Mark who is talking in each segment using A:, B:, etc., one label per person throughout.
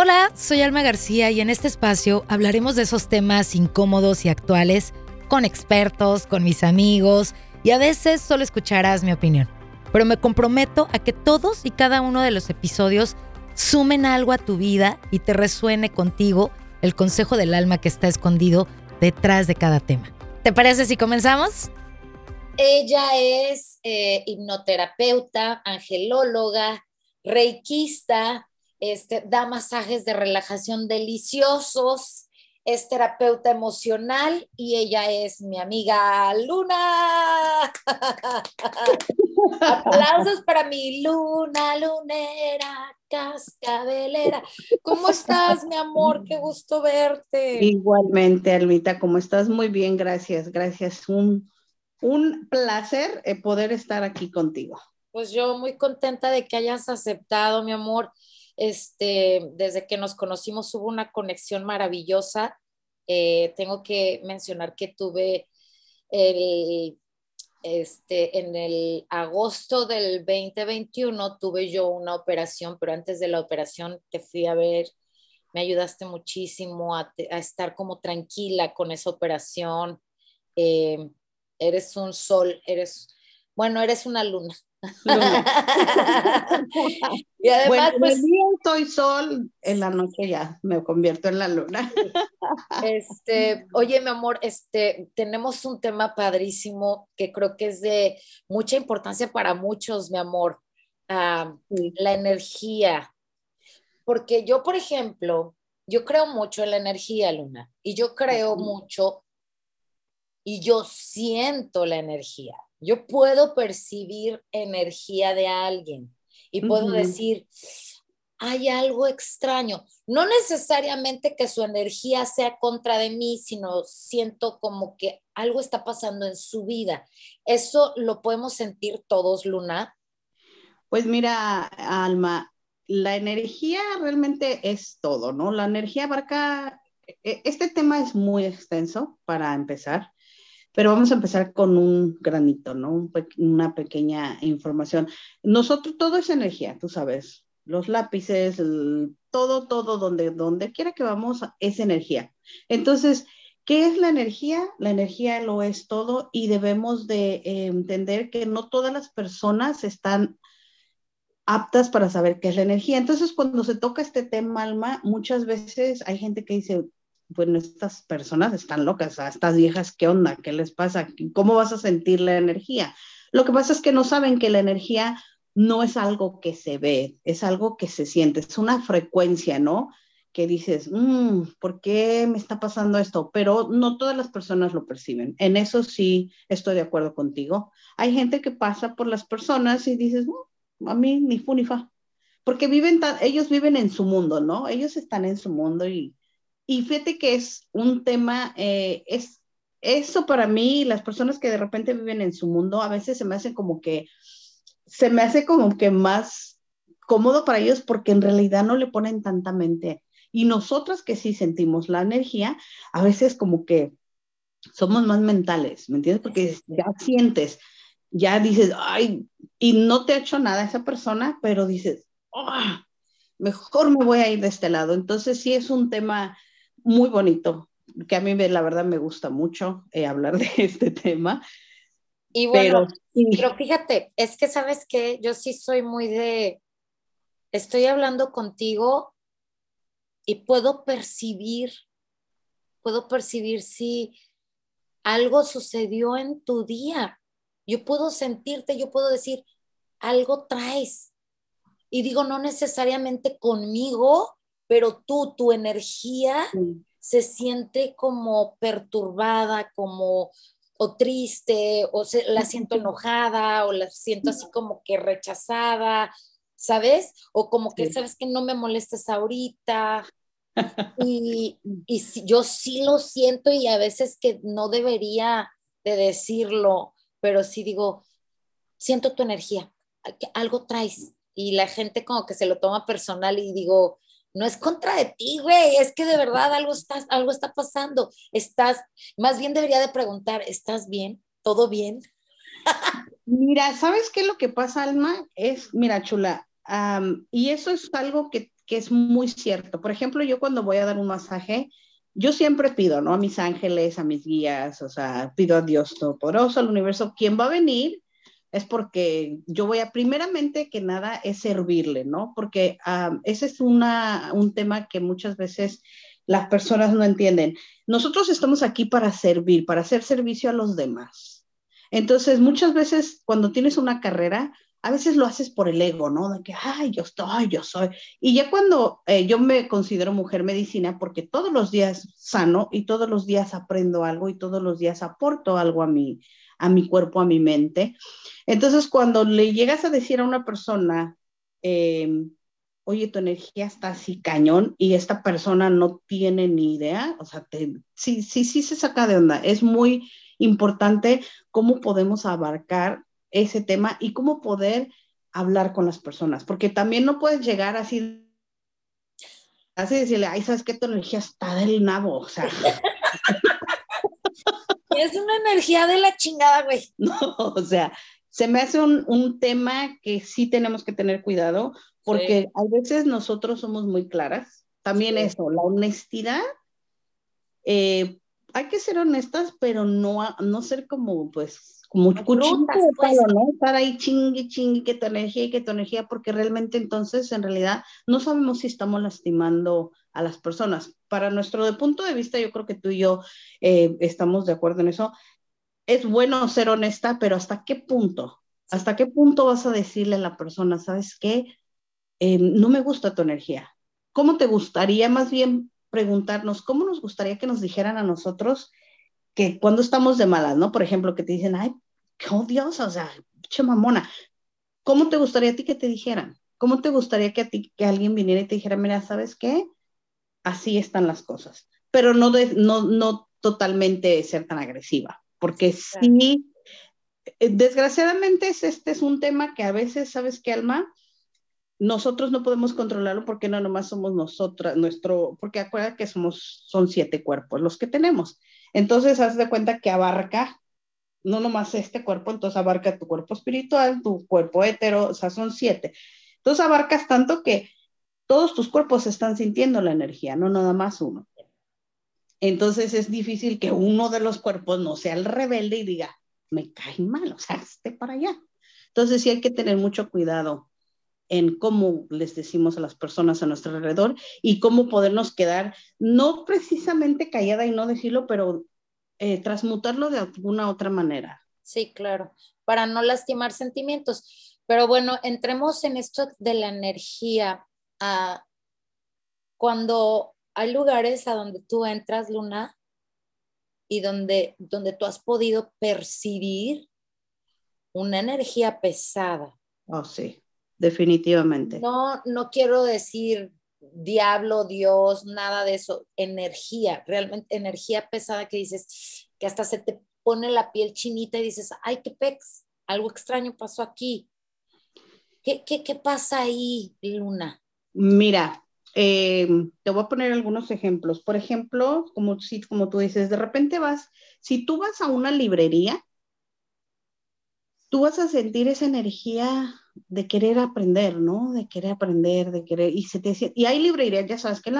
A: Hola, soy Alma García y en este espacio hablaremos de esos temas incómodos y actuales con expertos, con mis amigos y a veces solo escucharás mi opinión. Pero me comprometo a que todos y cada uno de los episodios sumen algo a tu vida y te resuene contigo el consejo del alma que está escondido detrás de cada tema. ¿Te parece si comenzamos?
B: Ella es eh, hipnoterapeuta, angelóloga, reikista, este, da masajes de relajación deliciosos, es terapeuta emocional y ella es mi amiga Luna. Aplausos para mi Luna, lunera, cascabelera. ¿Cómo estás, mi amor? Qué gusto verte.
C: Igualmente, Almita, ¿cómo estás? Muy bien, gracias, gracias. Un, un placer eh, poder estar aquí contigo.
B: Pues yo muy contenta de que hayas aceptado, mi amor. Este, desde que nos conocimos hubo una conexión maravillosa. Eh, tengo que mencionar que tuve el, este, en el agosto del 2021 tuve yo una operación, pero antes de la operación te fui a ver, me ayudaste muchísimo a, estar como tranquila con esa operación. Eh, eres un sol, eres, bueno, eres una luna.
C: Y además, bueno, pues, día estoy sol, en la noche ya me convierto en la luna.
B: este, oye, mi amor, este, tenemos un tema padrísimo que creo que es de mucha importancia para muchos, mi amor, ah, la energía. Porque yo, por ejemplo, yo creo mucho en la energía, Luna, y yo creo mucho y yo siento la energía. Yo puedo percibir energía de alguien y puedo decir, hay algo extraño. No necesariamente que su energía sea contra de mí, sino siento como que algo está pasando en su vida. ¿Eso lo podemos sentir todos, Luna?
C: Pues mira, Alma, la energía realmente es todo, ¿no? La energía abarca, e, este tema es muy extenso para empezar. Pero vamos a empezar con un granito, ¿no? una pequeña información. Nosotros, todo es energía, tú sabes. Los lápices, todo, todo, donde, donde quiera que vamos, es energía. Entonces, ¿qué es la energía? La energía lo es todo y debemos de eh, entender que no todas las personas están aptas para saber qué es la energía. Entonces, cuando se toca este tema, Alma, muchas veces hay gente que dice, bueno, estas personas están locas, estas viejas, ¿qué onda? ¿Qué les pasa? ¿Cómo vas a sentir la energía? Lo que pasa es que no saben que la energía no es algo que se ve, es algo que se siente, es una frecuencia, ¿no? Que dices, mm, ¿por qué me está pasando esto? Pero no todas las personas lo perciben. En eso sí estoy de acuerdo contigo. Hay gente que pasa por las personas y dices, mm, a mí ni fu ni fa, porque viven ellos viven en su mundo, ¿no? Ellos están en su mundo y y fíjate que es un tema, eh, es eso para mí, las personas que de repente viven en su mundo, a veces se me hace como que, se me hace como que más cómodo para ellos porque en realidad no le ponen tanta mente. Y nosotras que sí sentimos la energía, a veces como que somos más mentales, ¿me entiendes? Porque ya sientes, ya dices, ay, y no te ha hecho nada esa persona, pero dices, oh, mejor me voy a ir de este lado. Entonces sí es un tema muy bonito, que a mí la verdad me gusta mucho eh, hablar de este tema.
B: Y bueno, pero, fíjate, es que sabes que yo sí soy muy de, estoy hablando contigo y puedo percibir, puedo percibir si algo sucedió en tu día. Yo puedo sentirte, yo puedo decir, algo traes. Y digo, no necesariamente conmigo, pero tú, tu energía se siente como perturbada, como o triste, o la siento enojada, o la siento así como que rechazada, ¿sabes? O como que, ¿sabes que no me molestes ahorita? Y, y yo sí lo siento y a veces que no debería de decirlo, pero sí digo, siento tu energía, algo traes. Y la gente como que se lo toma personal y digo, no es contra de ti, güey, es que de verdad algo está, algo está pasando. Estás, más bien debería de preguntar, ¿estás bien? ¿Todo bien?
C: mira, ¿sabes qué es lo que pasa, Alma? Es, mira, chula, y eso es algo que, que es muy cierto. Por ejemplo, yo cuando voy a dar un masaje, yo siempre pido, ¿no? A mis ángeles, a mis guías, o sea, pido a Dios Todopoderoso, al universo, ¿quién va a venir? Es porque yo voy a, primeramente que nada, es servirle, ¿no? Porque ese es una, un tema que muchas veces las personas no entienden. Nosotros estamos aquí para servir, para hacer servicio a los demás. Entonces, muchas veces cuando tienes una carrera, a veces lo haces por el ego, ¿no? De que, ay, yo estoy, yo soy. Y ya cuando eh, yo me considero mujer medicina, porque todos los días sano y todos los días aprendo algo y todos los días aporto algo a mi, a mi cuerpo, a mi mente. Entonces, cuando le llegas a decir a una persona, em, oye, tu energía está así cañón y esta persona no tiene ni idea, o sea, sí, sí, sí se saca de onda. Es muy importante cómo podemos abarcar ese tema y cómo poder hablar con las personas, porque también no puedes llegar así, así decirle, ay, ¿sabes qué? Tu energía está del nabo, o sea.
B: Es una energía de la chingada, güey.
C: No, o sea, se me hace un, un tema que sí tenemos que tener cuidado, porque a veces nosotros somos muy claras. También eso, la honestidad, eh, hay que ser honestas, pero no, no ser como, pues, como cuchillo pues. ¿no? Estar ahí chingue, chingue, que tu energía y que tu energía, porque realmente entonces, en realidad, no sabemos si estamos lastimando a las personas. Para nuestro punto de vista, yo creo que tú y yo eh, estamos de acuerdo en eso. Es bueno ser honesta, pero ¿hasta qué punto? ¿Hasta qué punto vas a decirle a la persona, sabes qué? Em, no me gusta tu energía. ¿Cómo te gustaría más bien preguntarnos, cómo nos gustaría que nos dijeran a nosotros que cuando estamos de malas, ¿no? Por ejemplo, que te dicen, ay, qué odiosa, o sea, che mamona. ¿Cómo te gustaría a ti que te dijeran? ¿Cómo te gustaría que a ti, que alguien viniera y te dijera, mira, ¿sabes qué? Así están las cosas. Pero no, no, no totalmente ser tan agresiva, porque sí, eh, desgraciadamente este es un tema que a veces, ¿sabes qué, Alma? nosotros no podemos controlarlo porque no nomás somos nosotras, nuestro, porque acuerda que somos, son siete cuerpos los que tenemos. Entonces, haz de cuenta que abarca, no nomás este cuerpo, entonces abarca tu cuerpo espiritual, tu cuerpo hetero, o sea, son siete. Entonces abarcas tanto que todos tus cuerpos están sintiendo la energía, no nada más uno. Entonces es difícil que uno de los cuerpos no sea el rebelde y diga, me cae mal, o sea, esté para allá. Entonces sí hay que tener mucho cuidado en cómo les decimos a las personas a nuestro alrededor y cómo podernos quedar, no precisamente callada y no decirlo, pero eh, transmutarlo de alguna otra manera.
B: Sí, claro, para no lastimar sentimientos. Pero bueno, entremos en esto de la energía. Ah, cuando hay lugares a donde tú entras, Luna, y donde, donde tú has podido percibir una energía pesada.
C: Oh, sí definitivamente.
B: No, no quiero decir diablo, Dios, nada de eso, energía, realmente energía pesada que dices, que hasta se te pone la piel chinita y dices, ay, qué pex, algo extraño pasó aquí. ¿Qué, qué, pasa ahí, Luna?
C: Mira, em, te voy a poner algunos ejemplos. Por ejemplo, como, si, como tú dices, de repente vas, si tú vas a una librería, tú vas a sentir esa energía de querer aprender, ¿no? De querer aprender, de querer, y se te y hay librerías, ya sabes que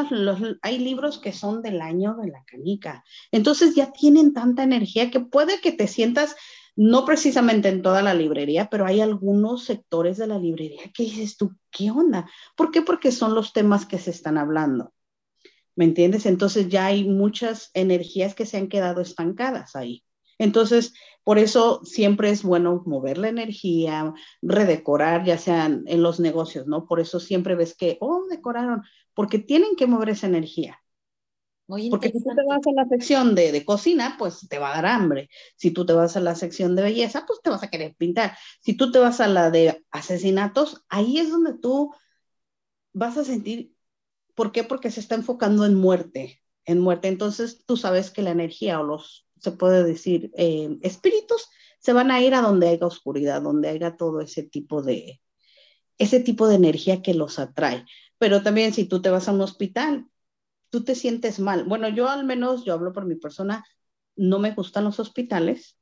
C: hay libros que son del año de la canica, entonces ya tienen tanta energía que puede que te sientas, no precisamente en toda la librería, pero hay algunos sectores de la librería que dices tú, ¿qué onda? ¿Por qué? Porque son los temas que se están hablando. ¿Me entiendes? Entonces ya hay muchas energías que se han quedado estancadas ahí. Entonces, por eso siempre es bueno mover la energía, redecorar, ya sean en los negocios, ¿no? Por eso siempre ves que, oh, decoraron, porque tienen que mover esa energía. porque si tú te vas a la sección de, de, cocina, pues te va a dar hambre. Si tú te vas a la sección de belleza, pues te vas a querer pintar. Si tú te vas a la de asesinatos, ahí es donde tú vas a sentir, ¿por qué? Porque se está enfocando en muerte, en muerte. Entonces tú sabes que la energía o los se puede decir, eh, espíritus, se van a ir a donde haya oscuridad, donde haya todo ese tipo de, ese tipo de energía que los atrae. Pero también si tú te vas a un hospital, tú te sientes mal. Bueno, yo al menos, yo hablo por mi persona, no me gustan los hospitales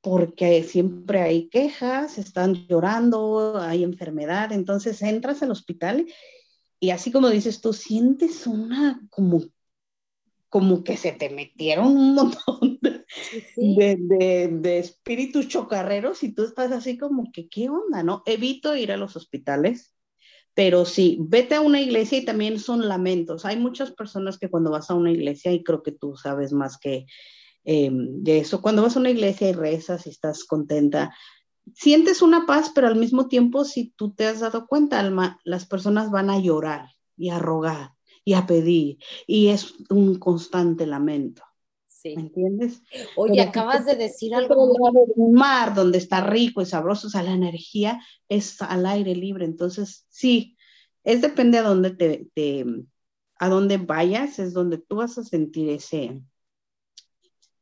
C: porque siempre hay quejas, están llorando, hay enfermedad, entonces entras al hospital y así como dices tú, sientes una como, como que se te metieron un montón de, de, de, espíritus chocarreros y tú estás así como que, ¿qué onda? ¿No? Evito ir a los hospitales, pero sí, vete a una iglesia y también son lamentos. Hay muchas personas que cuando vas a una iglesia, y creo que tú sabes más que eh, de eso, cuando vas a una iglesia y rezas y estás contenta, sientes una paz, pero al mismo tiempo, si tú te has dado cuenta, Alma, las personas van a llorar y a rogar y a pedir, y es un constante lamento. Sí. ¿Me entiendes?
B: Oye, acabas de decir algo.
C: Un mar donde está rico y sabroso, o sea, la energía es al aire libre. Entonces, sí, es depende a dónde te, te, a dónde vayas, es donde tú vas a sentir ese,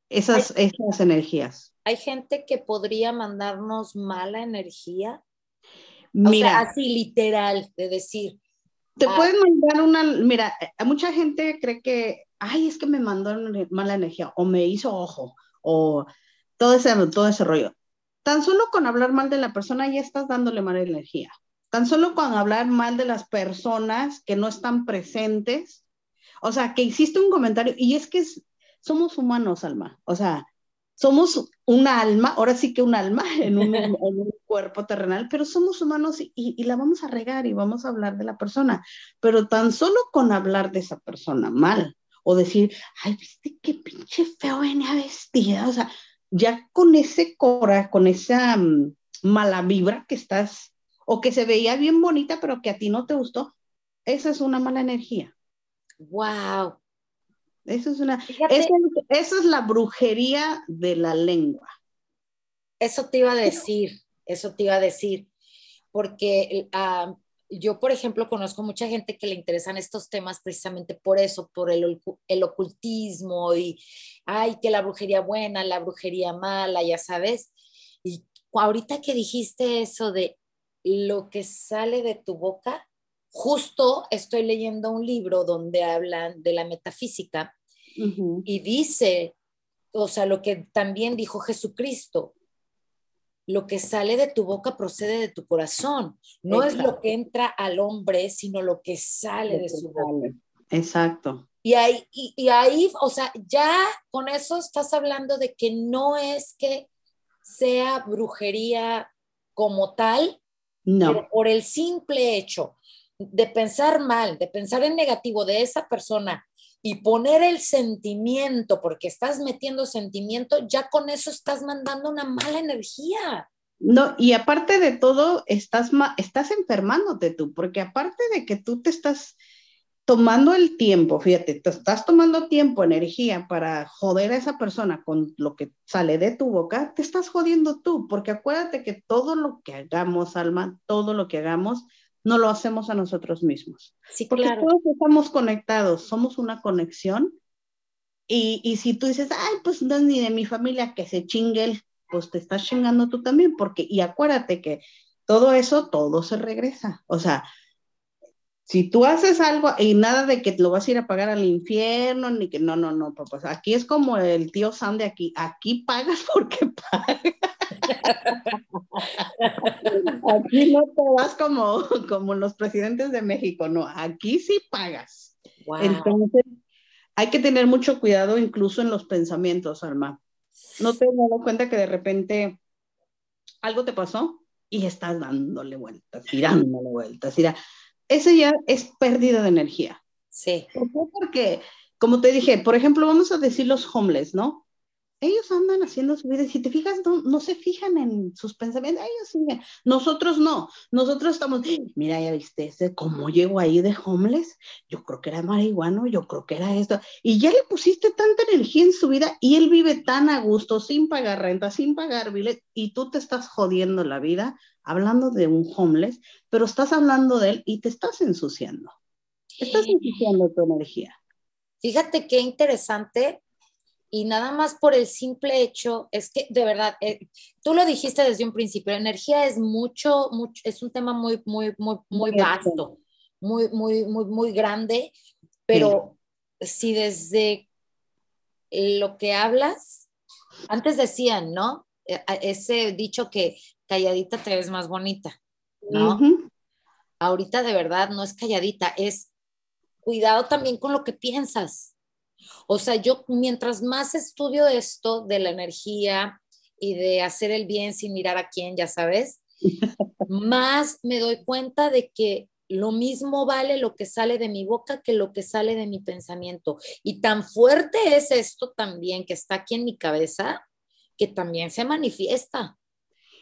C: esas, esas energías.
B: ¿Hay gente que podría mandarnos mala energía? Mira, así literal, de decir.
C: Te ah, pueden mandar una, mira, mucha gente cree que, ay, es que me mandó mala energía, o me hizo ojo, o todo ese, todo ese rollo. Tan solo con hablar mal de la persona ya estás dándole mala energía. Tan solo con hablar mal de las personas que no están presentes, o sea, que hiciste un comentario, y es que somos humanos, Alma, o sea, somos un alma, ahora sí que un alma en un, cuerpo terrenal, pero somos humanos y, la vamos a regar y vamos a hablar de la persona, pero tan solo con hablar de esa persona mal o decir, ay, viste qué pinche feo venía vestida, o sea, ya con ese cora, con esa mm, mala vibra que estás, o que se veía bien bonita, pero que a ti no te gustó, esa es una mala energía.
B: Wow,
C: eso es una, es la brujería de la lengua.
B: Eso te iba a decir, eso te iba a decir, porque ah, yo, por ejemplo, conozco mucha gente que le interesan estos temas precisamente por eso, por el, el ocultismo y, ay, que la brujería buena, la brujería mala, ya sabes. Y ahorita que dijiste eso de lo que sale de tu boca, justo estoy leyendo un libro donde hablan de la metafísica y dice, o sea, lo que también dijo Jesucristo, lo que sale de tu boca procede de tu corazón. No es lo que entra al hombre, sino lo que sale de, su boca.
C: Exacto.
B: Y ahí, y, ahí, o sea, ya con eso estás hablando de que no es que sea brujería como tal, no. pero por el simple hecho de pensar mal, de pensar en negativo de esa persona y poner el sentimiento, porque estás metiendo sentimiento, ya con eso estás mandando una mala energía.
C: No, y aparte de todo, estás, estás enfermándote tú, porque aparte de que tú te estás tomando el tiempo, fíjate, te estás tomando tiempo, energía para joder a esa persona con lo que sale de tu boca, te estás jodiendo tú, porque acuérdate que todo lo que hagamos, Alma, todo lo que hagamos, no lo hacemos a nosotros mismos. Sí, Porque todos estamos conectados, somos una conexión. Y, y, si tú dices, ay, pues no es ni de mi familia que se chingue pues te estás chingando tú también, porque, y acuérdate que todo eso, todo se regresa. O sea, si tú haces algo y nada de que lo vas a ir a pagar al infierno, ni que no, no, no, pues aquí es como el tío Sam de aquí, aquí pagas porque pagas. aquí no te vas como, como los presidentes de México, no, aquí sí pagas. Entonces, hay que tener mucho cuidado incluso en los pensamientos, Alma. No te has dado cuenta que de repente algo te pasó y estás dándole vueltas, tirándole vueltas. Eso ya es pérdida de energía.
B: Sí.
C: Porque, como te dije, por ejemplo, vamos a decir los homeless, ¿no? Ellos andan haciendo su vida y si te fijas, no, se fijan en sus pensamientos, ellos siguen. Nosotros no, nosotros estamos, mira, ya viste, ese, cómo llego ahí de homeless, yo creo que era marihuano, yo creo que era esto, y ya le pusiste tanta energía en su vida y él vive tan a gusto, sin pagar renta, sin pagar biles, y tú te estás jodiendo la vida hablando de un homeless, pero estás hablando de él y te estás ensuciando. Estás ensuciando tu energía.
B: Fíjate qué interesante y nada más por el simple hecho, es que de verdad, eh, tú lo dijiste desde un principio, la energía es mucho, mucho, es un tema muy, muy, muy, muy vasto, muy, muy, muy, muy grande, pero si desde lo que hablas, antes decían, ¿no? E, ese dicho que calladita te ves más bonita, ¿no? ahorita de verdad no es calladita, es cuidado también con lo que piensas. O sea, yo mientras más estudio esto de la energía y de hacer el bien sin mirar a quién, ya sabes, más me doy cuenta de que lo mismo vale lo que sale de mi boca que lo que sale de mi pensamiento. Y tan fuerte es esto también que está aquí en mi cabeza, que también se manifiesta.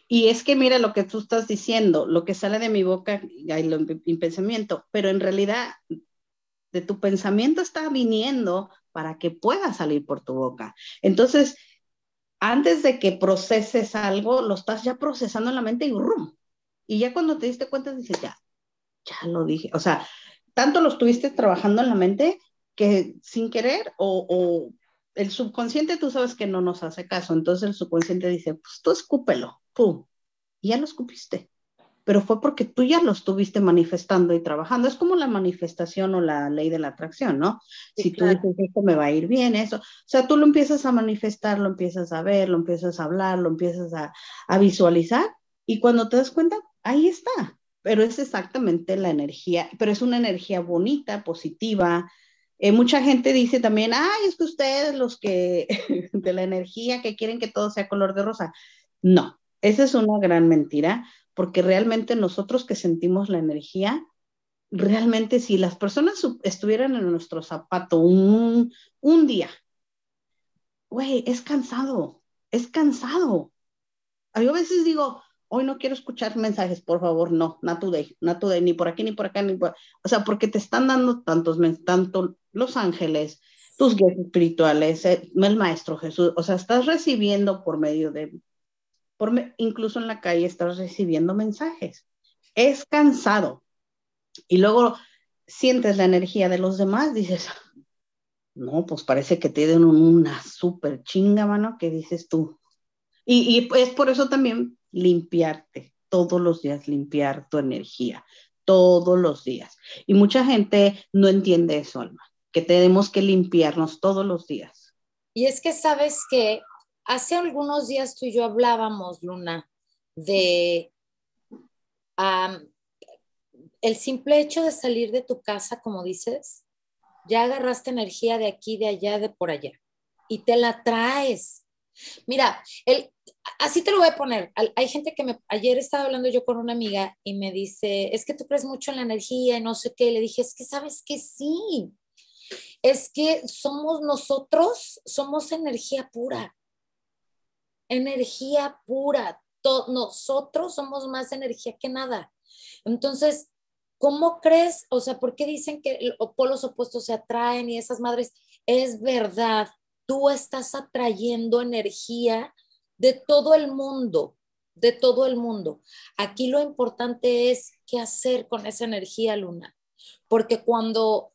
C: Y es que mira lo que tú estás diciendo, lo que sale de mi boca y mi pensamiento, pero en realidad de tu pensamiento está viniendo para que pueda salir por tu boca. Entonces, antes de que proceses algo, lo estás ya procesando en la mente y ¡rum! Y ya cuando te diste cuenta, dices, ya, ya lo dije. O sea, tanto lo estuviste trabajando en la mente que sin querer o, el subconsciente tú sabes que no nos hace caso. Entonces el subconsciente dice, pues tú escúpelo, pum, y ya lo escupiste. Pero fue porque tú ya lo estuviste manifestando y trabajando. Es como la manifestación o la ley de la atracción, ¿no? si tú dices, esto me va a ir bien, eso. O sea, tú lo empiezas a manifestar, lo empiezas a ver, lo empiezas a hablar, lo empiezas a, a visualizar. Y cuando te das cuenta, ahí está pero es exactamente la energía, pero es una energía bonita, positiva. Eh, mucha gente dice también, ay, es que ustedes los que de la energía que quieren que todo sea color de rosa. No, esa es una gran mentira, porque realmente nosotros que sentimos la energía, realmente si las personas estuvieran en nuestro zapato un, un día, güey, es cansado, es cansado. Yo a veces digo, hoy no quiero escuchar mensajes, por favor, no, not today, not today, ni por aquí, ni por acá, ni por... O sea, porque te están dando tantos, tanto los ángeles, tus guías espirituales, eh, el Maestro Jesús, o sea, estás recibiendo por medio de, incluso en la calle estás recibiendo mensajes. Es cansado. Y luego sientes la energía de los demás, dices, no, pues parece que te den una súper chinga, mano, que dices tú. Y, y es por eso también limpiarte, todos los días limpiar tu energía, todos los días. Y mucha gente no entiende eso, Alma, que tenemos que limpiarnos todos los días.
B: Y es que sabes que hace algunos días tú y yo hablábamos, Luna, de el simple hecho de salir de tu casa, como dices, ya agarraste energía de aquí, de allá, de por allá, y te la traes. Mira, el, así te lo voy a poner. Hay gente que me, ayer estaba hablando yo con una amiga y me dice, es que tú crees mucho en la energía y no sé qué. Le dije, es que sabes que sí. Es que somos nosotros, somos energía pura. Energía pura. nosotros somos más energía que nada. Entonces, ¿cómo crees? O sea, ¿por qué dicen que los polos opuestos se atraen y esas madres? Es verdad, tú estás atrayendo energía de todo el mundo, de todo el mundo. Aquí lo importante es qué hacer con esa energía, Luna, porque cuando,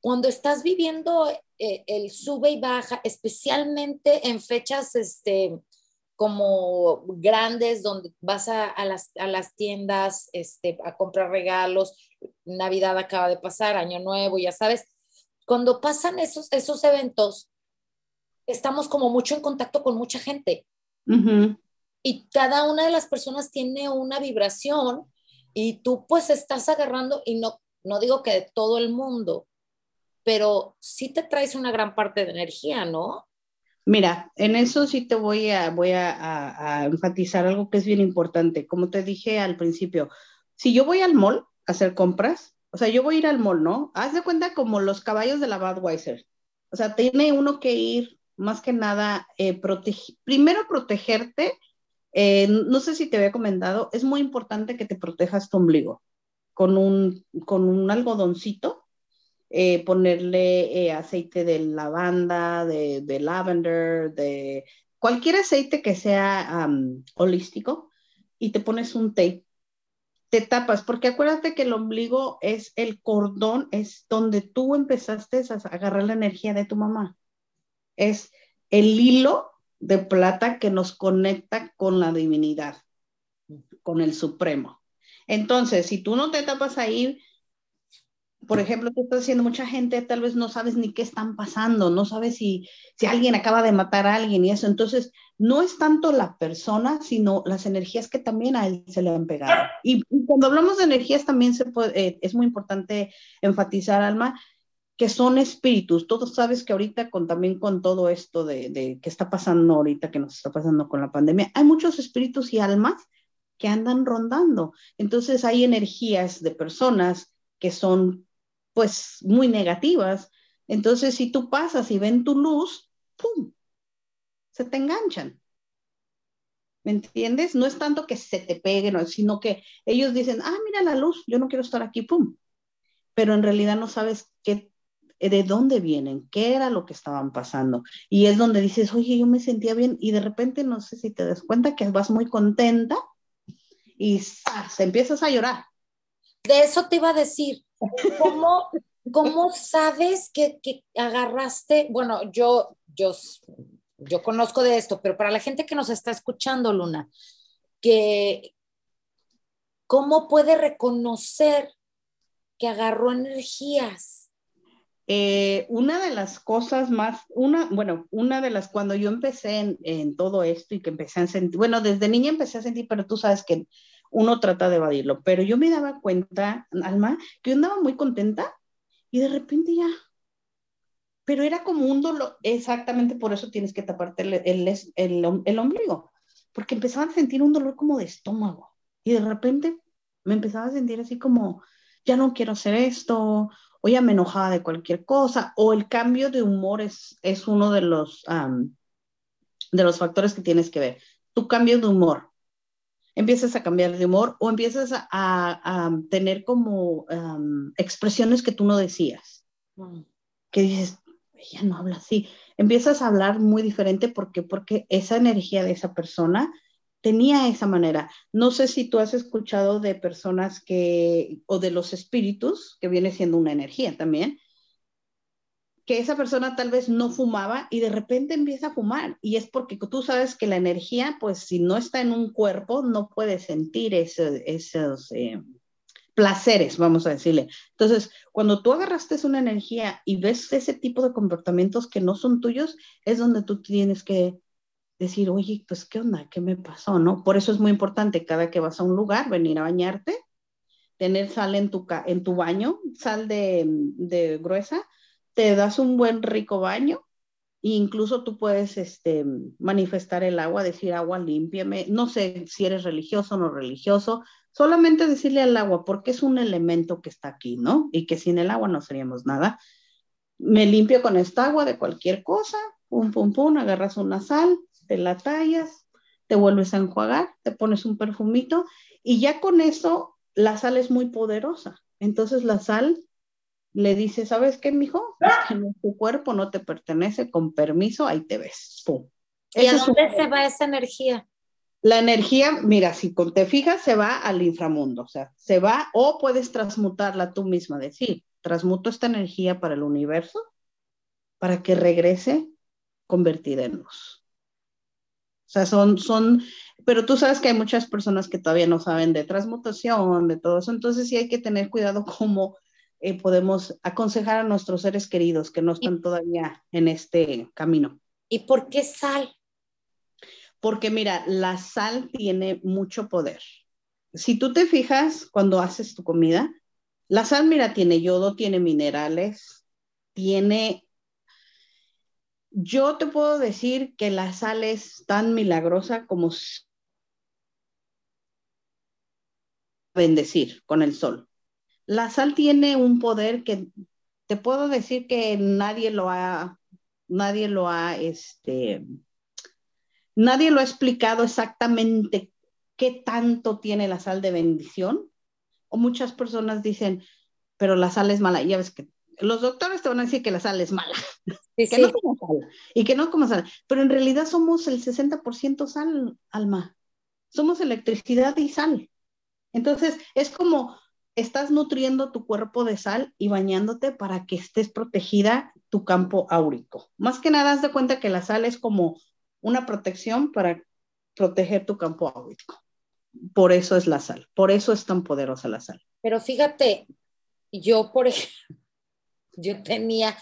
B: cuando estás viviendo eh, el sube y baja, especialmente en fechas este, como grandes, donde vas a, las, a las, tiendas este, a comprar regalos, Navidad acaba de pasar, Año Nuevo, ya sabes, cuando pasan esos, esos eventos, estamos como mucho en contacto con mucha gente. Y cada una de las personas tiene una vibración y tú pues estás agarrando, y no, no digo que de todo el mundo, pero sí te traes una gran parte de energía, ¿no?
C: Mira, en eso sí te voy a, enfatizar algo que es bien importante. Como te dije al principio, si yo voy al mall a hacer compras, o sea, yo voy a ir al mall, ¿no? Haz de cuenta como los caballos de la Budweiser. O sea, tiene uno que ir más que nada, eh, primero protegerte. Eh, no sé si te había comentado, es muy importante que te protejas tu ombligo con un, con un algodoncito, eh, ponerle aceite de lavanda, de, de, lavender, de cualquier aceite que sea holístico y te pones un tape. Te tapas, porque acuérdate que el ombligo es el cordón, es donde tú empezaste a agarrar la energía de tu mamá es el hilo de plata que nos conecta con la divinidad, con el Supremo. Entonces, si tú no te tapas ahí, por ejemplo, tú estás diciendo, mucha gente tal vez no sabes ni qué están pasando, no sabes si, si alguien acaba de matar a alguien y eso. Entonces, no es tanto la persona, sino las energías que también a él se le han pegado. Y, cuando hablamos de energías también se puede, eh, es muy importante enfatizar, Alma, que son espíritus. Todos sabes que ahorita con también con todo esto de, de que está pasando ahorita, que nos está pasando con la pandemia, hay muchos espíritus y almas que andan rondando. Entonces hay energías de personas que son pues muy negativas. Entonces si tú pasas y ven tu luz, ¡pum! Se te enganchan. ¿Me entiendes? No es tanto que se te peguen, sino que ellos dicen, ah, mira la luz, yo no quiero estar aquí, ¡pum! Pero en realidad no sabes qué de dónde vienen, qué era lo que estaban pasando. Y es donde dices, oye, yo me sentía bien y de repente no sé si te das cuenta que vas muy contenta y se empiezas a llorar.
B: De eso te iba a decir. ¿Cómo, cómo sabes que, que, agarraste? Bueno, yo, yo, yo conozco de esto, pero para la gente que nos está escuchando, Luna, que ¿cómo puede reconocer que agarró energías?
C: Eh, una de las cosas más, una, bueno, una de las, cuando yo empecé en, en, todo esto y que empecé a sentir, bueno, desde niña empecé a sentir, pero tú sabes que uno trata de evadirlo, pero yo me daba cuenta, Alma, que yo andaba muy contenta y de repente ya, pero era como un dolor, exactamente por eso tienes que taparte el, el, el, el ombligo, porque empezaba a sentir un dolor como de estómago y de repente me empezaba a sentir así como, ya no quiero hacer esto, o ya me enojaba de cualquier cosa, o el cambio de humor es, es uno de los, um, de los factores que tienes que ver. Tu cambio de humor, empiezas a cambiar de humor o empiezas a, a, tener como um, expresiones que tú no decías. Mm. Que dices, ella no habla así. Empiezas a hablar muy diferente porque, porque esa energía de esa persona tenía esa manera. No sé si tú has escuchado de personas que, o de los espíritus, que viene siendo una energía también, que esa persona tal vez no fumaba y de repente empieza a fumar. Y es porque tú sabes que la energía, pues si no está en un cuerpo, no puede sentir esos eh, placeres, vamos a decirle. Entonces, cuando tú agarraste una energía y ves ese tipo de comportamientos que no son tuyos, es donde tú tienes que decir, oye, pues qué onda, qué me pasó, ¿no? Por eso es muy importante cada que vas a un lugar, venir a bañarte, tener sal en tu, en tu baño, sal de, de gruesa, te das un buen rico baño e incluso tú puedes este, manifestar el agua, decir agua, límpiame. No sé si eres religioso o no religioso, solamente decirle al agua, porque es un elemento que está aquí, ¿no? Y que sin el agua no seríamos nada. Me limpio con esta agua de cualquier cosa, pum, pum, pum, agarras una sal, te la tallas, te vuelves a enjuagar, te pones un perfumito y ya con eso la sal es muy poderosa. Entonces la sal le dice, ¿sabes qué, mijo? Tu cuerpo no te pertenece, con permiso, ahí te ves.
B: ¿Y a dónde se va esa energía?
C: La energía, mira, si te fijas, se va al inframundo, o sea, se va o puedes transmutarla tú misma, decir, transmuto esta energía para el universo para que regrese convertida en luz. O sea, son, son, pero tú sabes que hay muchas personas que todavía no saben de transmutación, de todo eso, entonces sí hay que tener cuidado cómo eh, podemos aconsejar a nuestros seres queridos que no están todavía en este camino.
B: ¿Y por qué sal?
C: Porque mira, la sal tiene mucho poder. Si tú te fijas cuando haces tu comida, la sal, mira, tiene yodo, tiene minerales, tiene... Yo te puedo decir que la sal es tan milagrosa como bendecir con el sol. La sal tiene un poder que te puedo decir que nadie lo ha, nadie lo ha, este, nadie lo ha explicado exactamente qué tanto tiene la sal de bendición. O muchas personas dicen, pero la sal es mala. Y ya ves que los doctores te van a decir que la sal es mala, que no como sal y que no como sal, pero en realidad somos el 60% sal, alma. Somos electricidad y sal. Entonces, es como estás nutriendo tu cuerpo de sal y bañándote para que estés protegida tu campo áurico. Más que nada, haz de cuenta que la sal es como una protección para proteger tu campo áurico. Por eso es la sal, por eso es tan poderosa la sal.
B: Pero fíjate, yo, por ejemplo, yo tenía,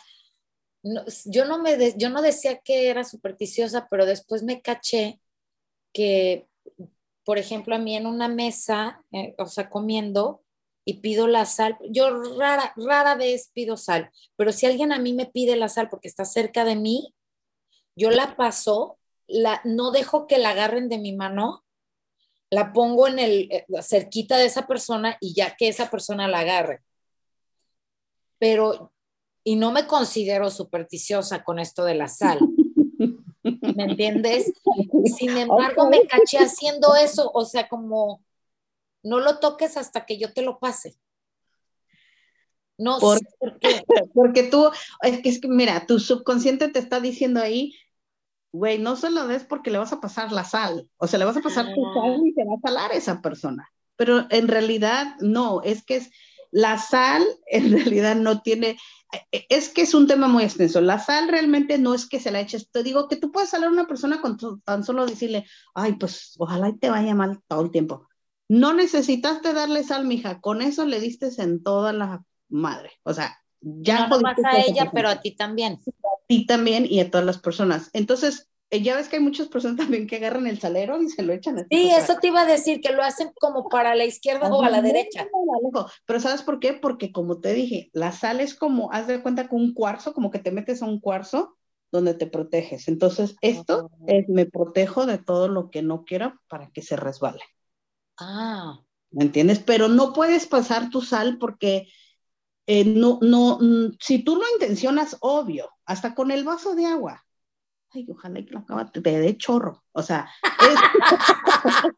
B: yo, no me yo no decía que era supersticiosa, pero después me caché que, por ejemplo, a mí en una mesa, eh, o sea, comiendo, y pido la sal. Yo rara, rara vez pido sal, pero si alguien a mí me pide la sal porque está cerca de mí, yo la paso, la, no dejo que la agarren de mi mano, la pongo en el eh, cerquita de esa persona y ya que esa persona la agarre. Pero, y no me considero supersticiosa con esto de la sal. ¿Me entiendes? Sin embargo, me caché haciendo eso, o sea, como no lo toques hasta que yo te lo pase.
C: No por, qué. Porque tú, es que, es que, mira, tu subconsciente te está diciendo ahí, güey, no se lo des porque le vas a pasar la sal, o sea, le vas a pasar tu sal y te va a salar esa persona. Pero en realidad no, es que es, la sal en realidad no tiene, e, es que es un tema muy extenso. La sal realmente no es que se la eches. Te digo que tú puedes salar a una persona con tan solo decirle, ay, pues ojalá y te vaya mal todo el tiempo. No necesitaste darle sal, mija, con eso le diste en toda la madre. O sea, ya
B: no pasa a ella, pero a ti también.
C: A ti también y a todas las personas. Entonces, eh, ya ves que hay muchas personas también que agarran el salero y se lo echan.
B: Sí, eso te iba a decir, que lo hacen como para la izquierda o a la derecha.
C: Pero ¿sabes por qué? Porque como te dije, la sal es como, haz de cuenta que un cuarzo, como que te metes a un cuarzo donde te proteges. Entonces, esto es, me protejo de todo lo que no quiero para que se resbale.
B: Ah.
C: ¿Me entiendes? Pero no puedes pasar tu sal porque eh, no, no, mm, si tú lo intencionas, obvio, hasta con el vaso de agua. Ay, ojalá que lo acaba de, de chorro. O sea,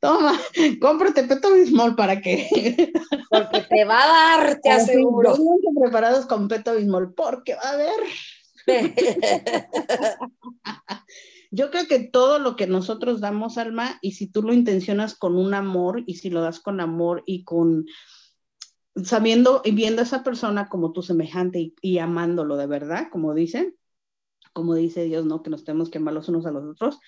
C: Toma, cómprate Peto Bismol para que.
B: Porque te va a dar, te aseguro.
C: preparados con Peto Bismol, porque va a haber. Yo creo que todo lo que nosotros damos, Alma, y si tú lo intencionas con un amor, y si lo das con amor y con sabiendo y viendo a esa persona como tu semejante y, amándolo de verdad, como dicen, como dice Dios, ¿no? Que nos tenemos que amar los unos a los otros,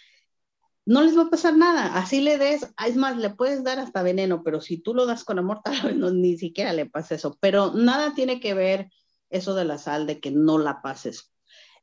C: no les va a pasar nada. Así le des, es más, le puedes dar hasta veneno, pero si tú lo das con amor, tal vez ni siquiera le pasa eso. Pero nada tiene que ver eso de la sal, de que no la pases.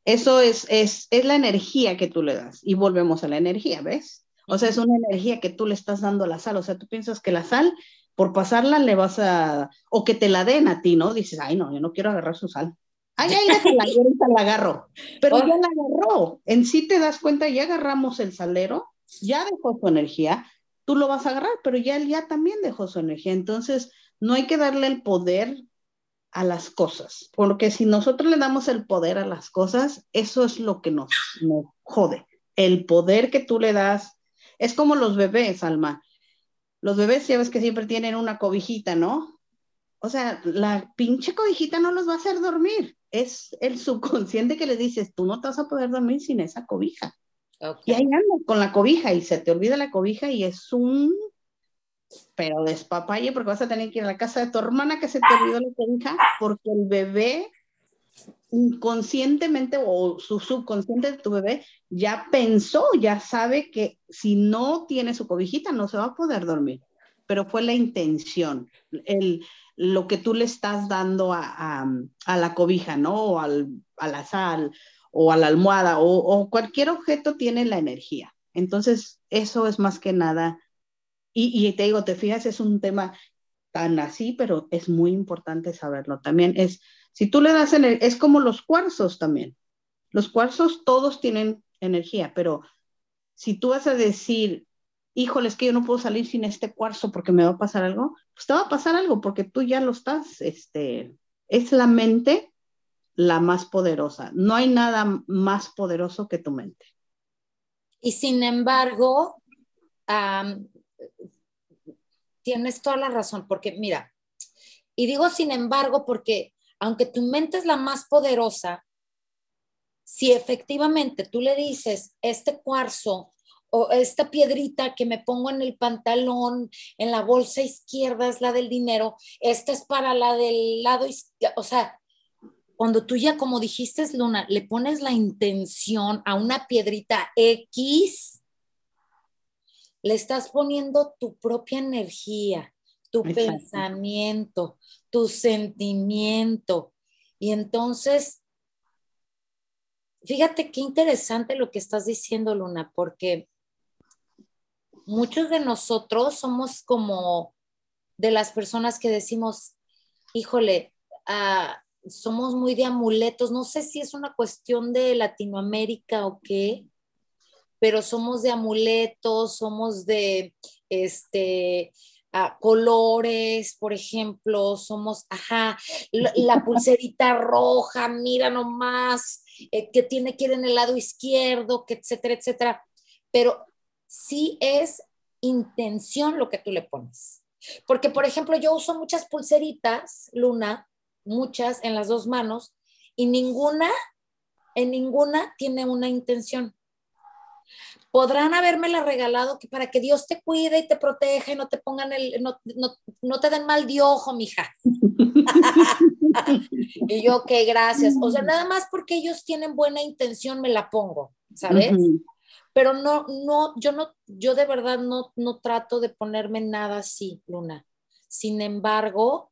C: Eso es, es, es la energía que tú le das. Y volvemos a la energía, ¿ves? O sea, es una energía que tú le estás dando a la sal. O sea, tú piensas que la sal, por pasarla, le vas a, o que te la den a ti, ¿no? Dices, ay, no, yo no quiero agarrar su sal. Ay, ay, la, ahorita la agarro. Pero ya la agarró. En sí te das cuenta, ya agarramos el salero, ya dejó su energía, tú lo vas a agarrar, pero ya él ya también dejó su energía. Entonces, no hay que darle el poder a las cosas, porque si nosotros le damos el poder a las cosas, eso es lo que nos, jode. El poder que tú le das es como los bebés, Alma. Los bebés ya ves que siempre tienen una cobijita, ¿no? O sea, la pinche cobijita no los va a hacer dormir. Es el subconsciente que le dices, tú no te vas a poder dormir sin esa cobija. Y ahí andas con la cobija y se te olvida la cobija y es un pero despapalle porque vas a tener que ir a la casa de tu hermana que se te olvidó la cobija porque el bebé inconscientemente o su subconsciente de tu bebé ya pensó, ya sabe que si no tiene su cobijita no se va a poder dormir, pero fue la intención, el, lo que tú le estás dando a, a, la cobija, ¿no? O al, a la sal o a la almohada o, o cualquier objeto tiene la energía. Entonces, eso es más que nada y, te digo, te fijas, es un tema tan así, pero es muy importante saberlo. También es, si tú le das energía, es como los cuarzos también. Los cuarzos todos tienen energía, pero si tú vas a decir, híjole, es que yo no puedo salir sin este cuarzo porque me va a pasar algo, pues te va a pasar algo porque tú ya lo estás, este, es la mente la más poderosa. No hay nada más poderoso que tu mente.
B: Y sin embargo, tienes toda la razón, porque mira, y digo sin embargo, porque aunque tu mente es la más poderosa, si efectivamente tú le dices, este cuarzo o esta piedrita que me pongo en el pantalón, en la bolsa izquierda es la del dinero, esta es para la del lado izquierdo, o sea, cuando tú ya, como dijiste, Luna, le pones la intención a una piedrita X, le estás poniendo tu propia energía, tu pensamiento, tu sentimiento. Y entonces, fíjate qué interesante lo que estás diciendo, Luna, porque muchos de nosotros somos como de las personas que decimos, híjole, ah, somos muy de amuletos, no sé si es una cuestión de Latinoamérica o qué, pero somos de amuletos, somos de este colores, por ejemplo, somos, ajá, la, pulserita roja, mira nomás, eh, que tiene que ir en el lado izquierdo, que etcétera, etcétera. Pero sí es intención lo que tú le pones. Porque, por ejemplo, yo uso muchas pulseritas, Luna, muchas en las dos manos, y ninguna, en ninguna tiene una intención. Podrán habérmela regalado que para que Dios te cuide y te proteja y no te pongan el, no, no, te den mal de ojo, mija. y yo, ok, gracias. O sea, nada más porque ellos tienen buena intención me la pongo, ¿sabes? Pero no, no, yo no, yo de verdad no, no trato de ponerme nada así, Luna. Sin embargo,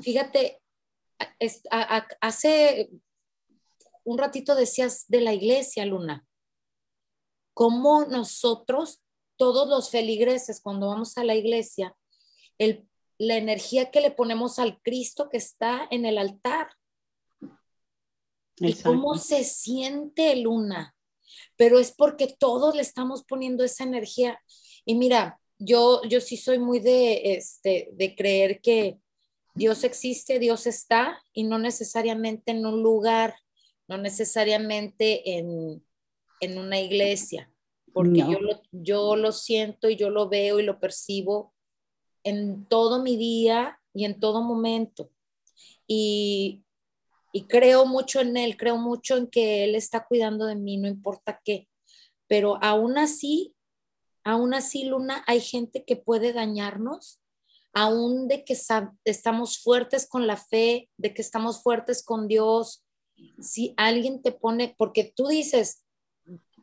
B: fíjate, hace un ratito decías de la iglesia, Luna. Cómo nosotros, todos los feligreses, cuando vamos a la iglesia, el, la energía que le ponemos al Cristo que está en el altar. Y cómo se siente, Luna pero es porque todos le estamos poniendo esa energía. Y mira, yo, yo sí soy muy de, este, de creer que Dios existe, Dios está, y no necesariamente en un lugar, no necesariamente en, una iglesia, porque yo, lo, yo lo siento y yo lo veo y lo percibo en todo mi día y en todo momento. Y, y creo mucho en él, creo mucho en que él está cuidando de mí, no importa qué. Pero aún así, aún así, Luna, hay gente que puede dañarnos, aún de que estamos fuertes con la fe, de que estamos fuertes con Dios. Si alguien te pone, porque tú dices,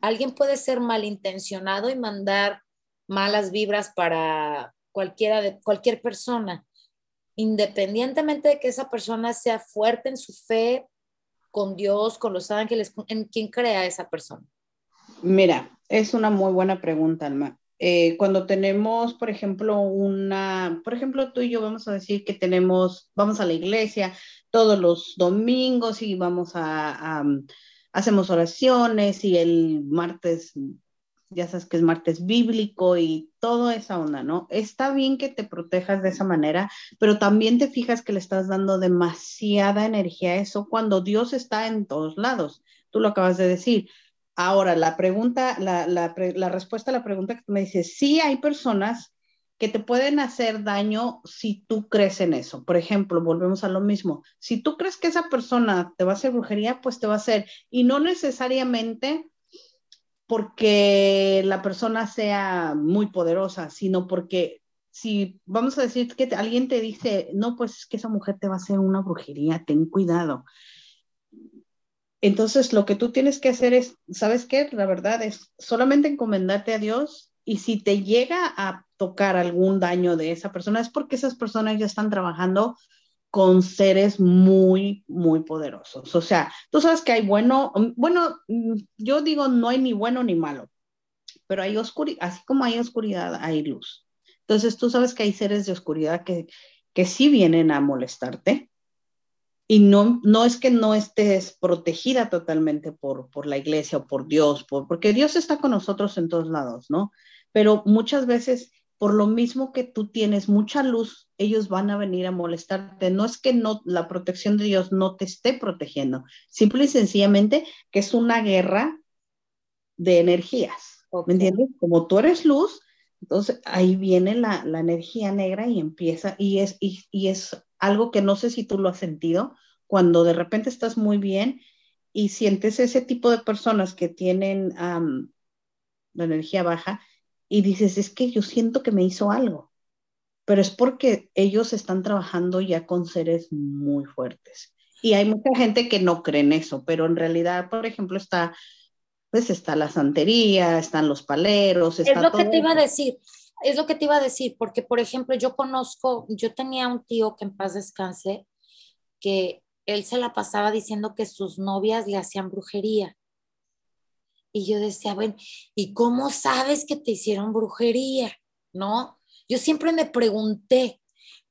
B: alguien puede ser malintencionado y mandar malas vibras para cualquiera de cualquier persona, independientemente de que esa persona sea fuerte en su fe con Dios, con los ángeles, en quién crea esa persona?
C: Mira, es una muy buena pregunta, Alma. Eh, cuando tenemos, por ejemplo, una, por ejemplo, tú y yo vamos a decir que tenemos, vamos a la iglesia todos los domingos y vamos a hacemos oraciones y el martes ya sabes que es martes bíblico y toda esa onda, ¿no? Está bien que te protejas de esa manera, pero también te fijas que le estás dando demasiada energía a eso cuando Dios está en todos lados. Tú lo acabas de decir. Ahora, la pregunta, la, la, la respuesta a la pregunta que tú me dices, sí hay personas que te pueden hacer daño si tú crees en eso. Por ejemplo, volvemos a lo mismo. Si tú crees que esa persona te va a hacer brujería, pues te va a hacer. Y no necesariamente porque la persona sea muy poderosa, sino porque si vamos a decir que alguien te dice, no, pues es que esa mujer te va a hacer una brujería, ten cuidado. Entonces, lo que tú tienes que hacer es, ¿sabes qué? La verdad es solamente encomendarte a Dios y si te llega a tocar algún daño de esa persona, es porque esas personas ya están trabajando con seres muy, muy poderosos. O sea, tú sabes que hay bueno, bueno, yo digo no hay ni bueno ni malo, pero hay oscuridad, así como hay oscuridad, hay luz. Entonces tú sabes que hay seres de oscuridad que, que sí vienen a molestarte y no, no es que no estés protegida totalmente por, por la iglesia o por Dios, por, porque Dios está con nosotros en todos lados, ¿no? Pero muchas veces por lo mismo que tú tienes mucha luz, ellos van a venir a molestarte. No es que no, la protección de Dios no te esté protegiendo, simple y sencillamente que es una guerra de energías. ¿Me entiendes? Como tú eres luz, entonces ahí viene la, la energía negra y empieza, y es, y, y, es algo que no sé si tú lo has sentido, cuando de repente estás muy bien y sientes ese tipo de personas que tienen la energía baja, y dices, es que yo siento que me hizo algo, pero es porque ellos están trabajando ya con seres muy fuertes. Y hay mucha gente que no cree en eso, pero en realidad, por ejemplo, está, pues está la santería, están los paleros.
B: es lo que te iba a decir. es lo que te iba a decir, porque por ejemplo, yo conozco, yo tenía un tío que en paz descanse, que él se la pasaba diciendo que sus novias le hacían brujería. Y yo decía, bueno, ¿y cómo sabes que te hicieron brujería? ¿No? Yo siempre me pregunté,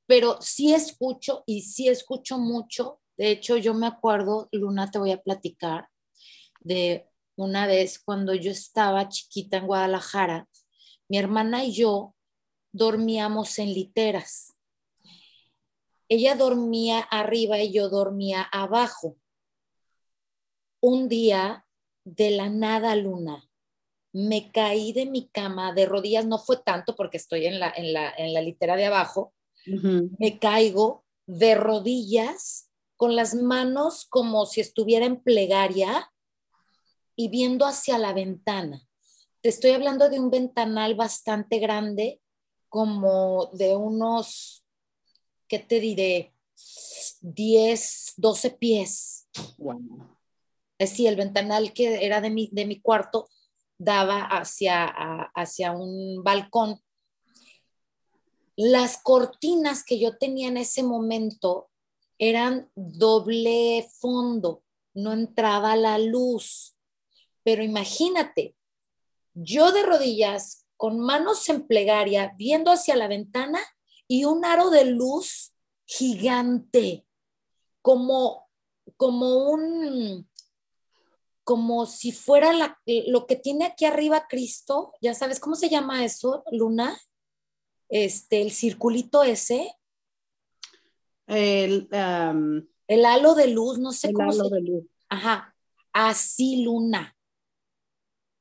B: pero sí escucho y sí escucho mucho. De hecho, yo me acuerdo, Luna, te voy a platicar de una vez cuando yo estaba chiquita en Guadalajara, mi hermana y yo dormíamos en literas. Ella dormía arriba y yo dormía abajo. Un día, de la nada, Luna, me caí de mi cama de rodillas, no fue tanto porque estoy en la, en la, en la litera de abajo, me caigo de rodillas con las manos como si estuviera en plegaria y viendo hacia la ventana. Te estoy hablando de un ventanal bastante grande, como de unos, ¿qué te diré? 10, 12 pies. Es decir, el ventanal que era de mi, de mi cuarto daba hacia, hacia un balcón. Las cortinas que yo tenía en ese momento eran doble fondo, no entraba la luz. Pero imagínate, yo de rodillas, con manos en plegaria, viendo hacia la ventana y un aro de luz gigante, como, como un, como si fuera lo que tiene aquí arriba Cristo, ya sabes, ¿cómo se llama eso, Luna? Este, el circulito ese.
C: El,
B: el halo de luz, no sé
C: el
B: cómo
C: halo de luz.
B: Ajá, así Luna.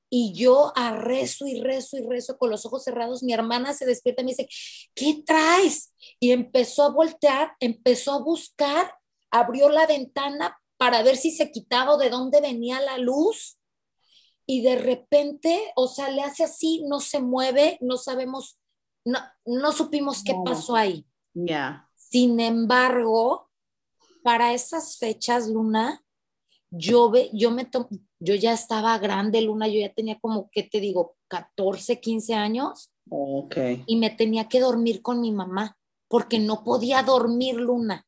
B: Y yo a rezo y rezo y rezo con los ojos cerrados. Mi hermana se despierta y me dice, ¿qué traes? Y empezó a voltear, empezó a buscar, abrió la ventana para ver si se quitaba o de dónde venía la luz. Y de repente, o sea, le hace así, no se mueve, no sabemos, no, no supimos qué pasó ahí.
C: Ya.
B: Sin embargo, para esas fechas, Luna, yo, ve, yo, me yo ya estaba grande, Luna, yo ya tenía como, ¿qué te digo? 14, 15 años.
C: Ok.
B: Y me tenía que dormir con mi mamá, porque no podía dormir, Luna.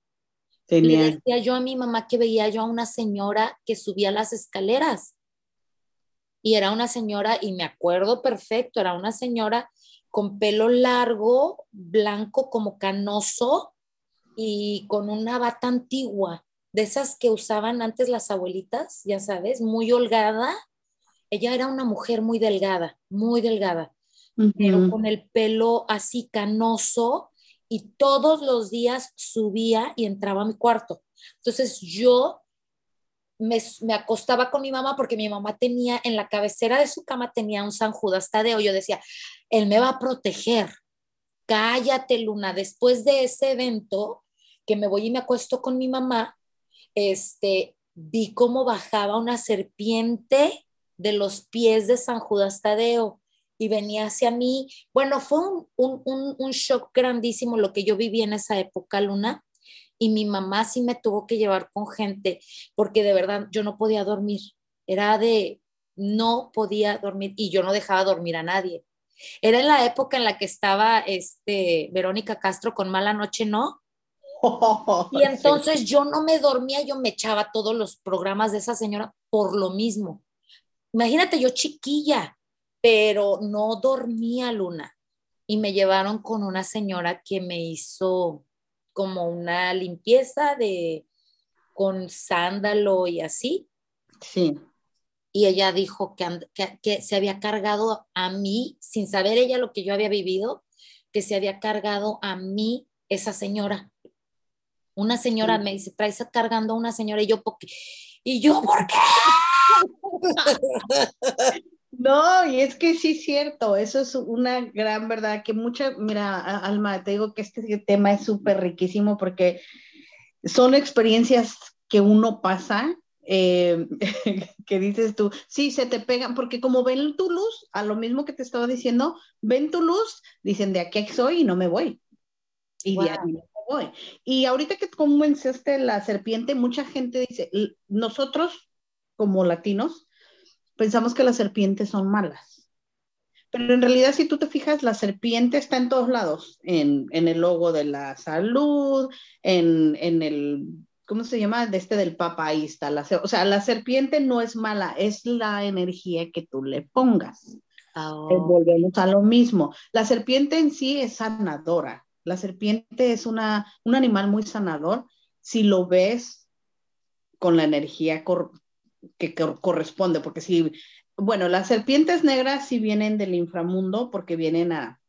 C: Tenía...
B: Le decía yo a mi mamá que veía yo a una señora que subía las escaleras. Y era una señora, y me acuerdo perfecto, era una señora con pelo largo, blanco como canoso y con una bata antigua de esas que usaban antes las abuelitas, ya sabes, muy holgada. Ella era una mujer muy delgada, muy delgada, pero con el pelo así canoso y todos los días subía y entraba a mi cuarto. Entonces yo me, acostaba con mi mamá porque mi mamá tenía en la cabecera de su cama tenía un San Judas Tadeo. Yo decía, él me va a proteger. Cállate, Luna. Después de ese evento, que me voy y me acuesto con mi mamá, este, vi cómo bajaba una serpiente de los pies de San Judas Tadeo y venía hacia mí. Bueno, fue un, un, shock grandísimo lo que yo viví en esa época, Luna, y mi mamá sí me tuvo que llevar con gente porque de verdad yo no podía dormir. Era de, no podía dormir y yo no dejaba dormir a nadie. Era en la época en la que estaba este, Verónica Castro con Mala Noche, ¿no? y entonces yo no me dormía, yo me echaba todos los programas de esa señora por lo mismo. Imagínate, yo chiquilla, pero no dormía Luna. Y me llevaron con una señora que me hizo como una limpieza de con sándalo y así.
C: Sí.
B: Y ella dijo que, que, que se había cargado a mí, sin saber ella lo que yo había vivido, que se había cargado a mí esa señora una señora me dice, traes cargando a una señora y yo, ¿por qué? Y yo, ¿por qué?
C: No, y es que sí es cierto, eso es una gran verdad, que mucha, mira, Alma, te digo que este tema es súper riquísimo porque son experiencias que uno pasa, eh, que dices tú, sí, se te pegan, porque como ven tu luz, a lo mismo que te estaba diciendo, ven tu luz, dicen, de aquí soy y no me voy. Y de ahí y ahorita que comenzaste la serpiente, mucha gente dice, nosotros como latinos pensamos que las serpientes son malas. Pero en realidad, si tú te fijas, la serpiente está en todos lados, en, el logo de la salud, en, el, ¿cómo se llama? De este del papa, ahí está. La, o sea, la serpiente no es mala, es la energía que tú le pongas. Oh. volvemos a lo mismo. La serpiente en sí es sanadora. La serpiente es una, un animal muy sanador si lo ves con la energía que corresponde, porque si bueno, las serpientes negras sí vienen del inframundo porque vienen a,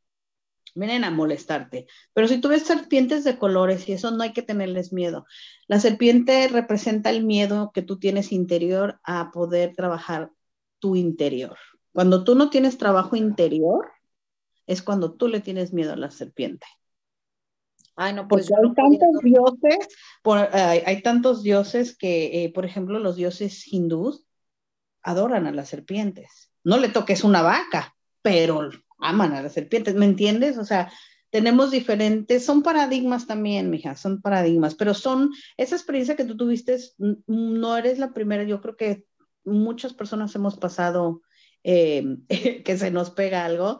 C: vienen a molestarte. Pero si tú ves serpientes de colores y eso no hay que tenerles miedo. La serpiente representa el miedo que tú tienes interior a poder trabajar tu interior. Cuando tú no tienes trabajo interior, es cuando tú le tienes miedo a la serpiente. Ay, no, pues Porque hay tantos dioses, hay tantos dioses que, eh, por ejemplo, los dioses hindús adoran a las serpientes. No le toques una vaca, pero aman a las serpientes, ¿me entiendes? O sea, tenemos diferentes, son paradigmas también, mija, son paradigmas, pero son, esa experiencia que tú tuviste, no eres la primera, yo creo que muchas personas hemos pasado eh, que se nos pega algo.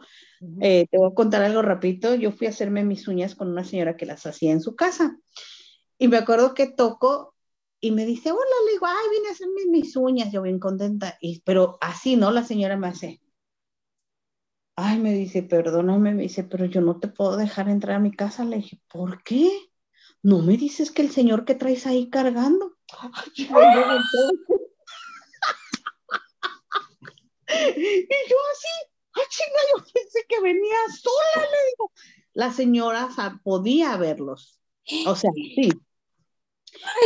C: Eh, te voy a contar algo rapidito, yo fui a hacerme mis uñas con una señora que las hacía en su casa y me acuerdo que toco y me dice, hola, le digo, ay, vine a hacerme mis uñas, yo bien contenta, y, pero así, ¿no? La señora me hace, ay, me dice, perdóname, me dice, pero yo no te puedo dejar entrar a mi casa. Le dije, ¿por qué? No me dices que el señor que traes ahí cargando. y yo así, ay, chinga, yo pensé que venía sola, le digo. La señora podía verlos. O sea, sí,